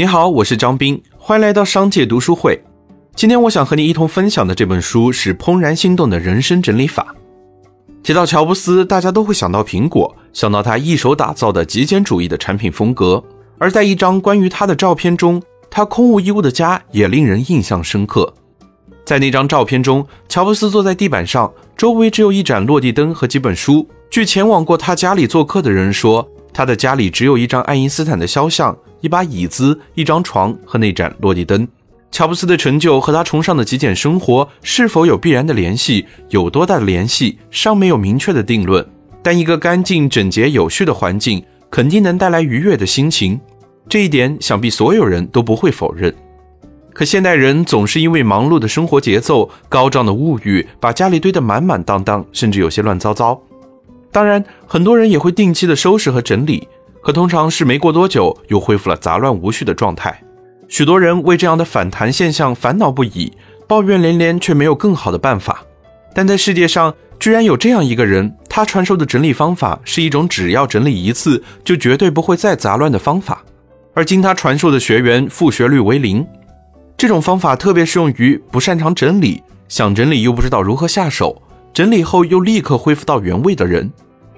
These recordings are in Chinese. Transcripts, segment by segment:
你好，我是张斌，欢迎来到商界读书会。今天我想和你一同分享的这本书是《怦然心动的人生整理法》。提到乔布斯，大家都会想到苹果，想到他一手打造的极简主义的产品风格。而在一张关于他的照片中，他空无一物的家也令人印象深刻。在那张照片中，乔布斯坐在地板上，周围只有一盏落地灯和几本书。据前往过他家里做客的人说，他的家里只有一张爱因斯坦的肖像、一把椅子、一张床和那盏落地灯。乔布斯的成就和他崇尚的极简生活是否有必然的联系？有多大的联系？尚没有明确的定论。但一个干净、整洁、有序的环境肯定能带来愉悦的心情，这一点想必所有人都不会否认。可现代人总是因为忙碌的生活节奏、高涨的物欲，把家里堆得满满当当，甚至有些乱糟糟。当然，很多人也会定期的收拾和整理，可通常是没过多久又恢复了杂乱无序的状态。许多人为这样的反弹现象烦恼不已，抱怨连连，却没有更好的办法。但在世界上，居然有这样一个人，他传授的整理方法是一种只要整理一次就绝对不会再杂乱的方法，而经他传授的学员复学率为零。这种方法特别适用于不擅长整理、想整理又不知道如何下手、整理后又立刻恢复到原位的人。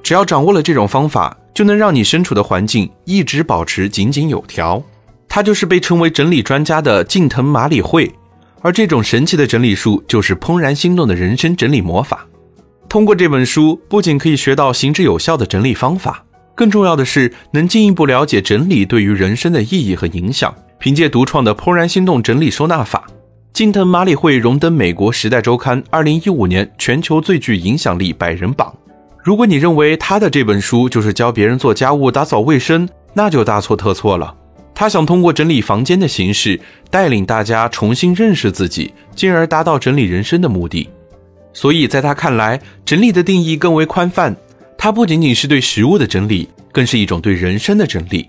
只要掌握了这种方法，就能让你身处的环境一直保持井井有条。他就是被称为整理专家的近藤麻里惠，而这种神奇的整理术就是怦然心动的人生整理魔法。通过这本书，不仅可以学到行之有效的整理方法，更重要的是能进一步了解整理对于人生的意义和影响。凭借独创的怦然心动整理收纳法，近藤麻里惠荣登美国《时代周刊》二零一五年全球最具影响力百人榜。如果你认为他的这本书就是教别人做家务、打扫卫生，那就大错特错了。他想通过整理房间的形式，带领大家重新认识自己，进而达到整理人生的目的。所以，在他看来，整理的定义更为宽泛。它不仅仅是对食物的整理，更是一种对人生的整理。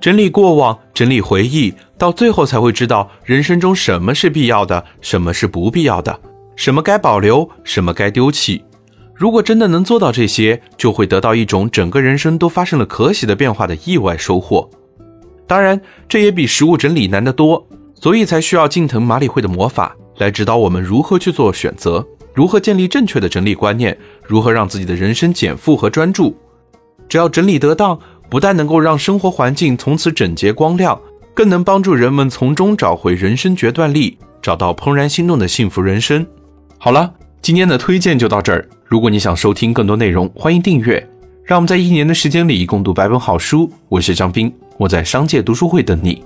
整理过往，整理回忆，到最后才会知道人生中什么是必要的，什么是不必要的，什么该保留，什么该丢弃。如果真的能做到这些，就会得到一种整个人生都发生了可喜的变化的意外收获。当然，这也比食物整理难得多，所以才需要近藤麻里惠的魔法来指导我们如何去做选择，如何建立正确的整理观念，如何让自己的人生减负和专注。只要整理得当，不但能够让生活环境从此整洁光亮，更能帮助人们从中找回人生决断力，找到怦然心动的幸福人生。好了，今天的推荐就到这儿。如果你想收听更多内容，欢迎订阅。让我们在一年的时间里共读百本好书。我是张斌，我在商界读书会等你。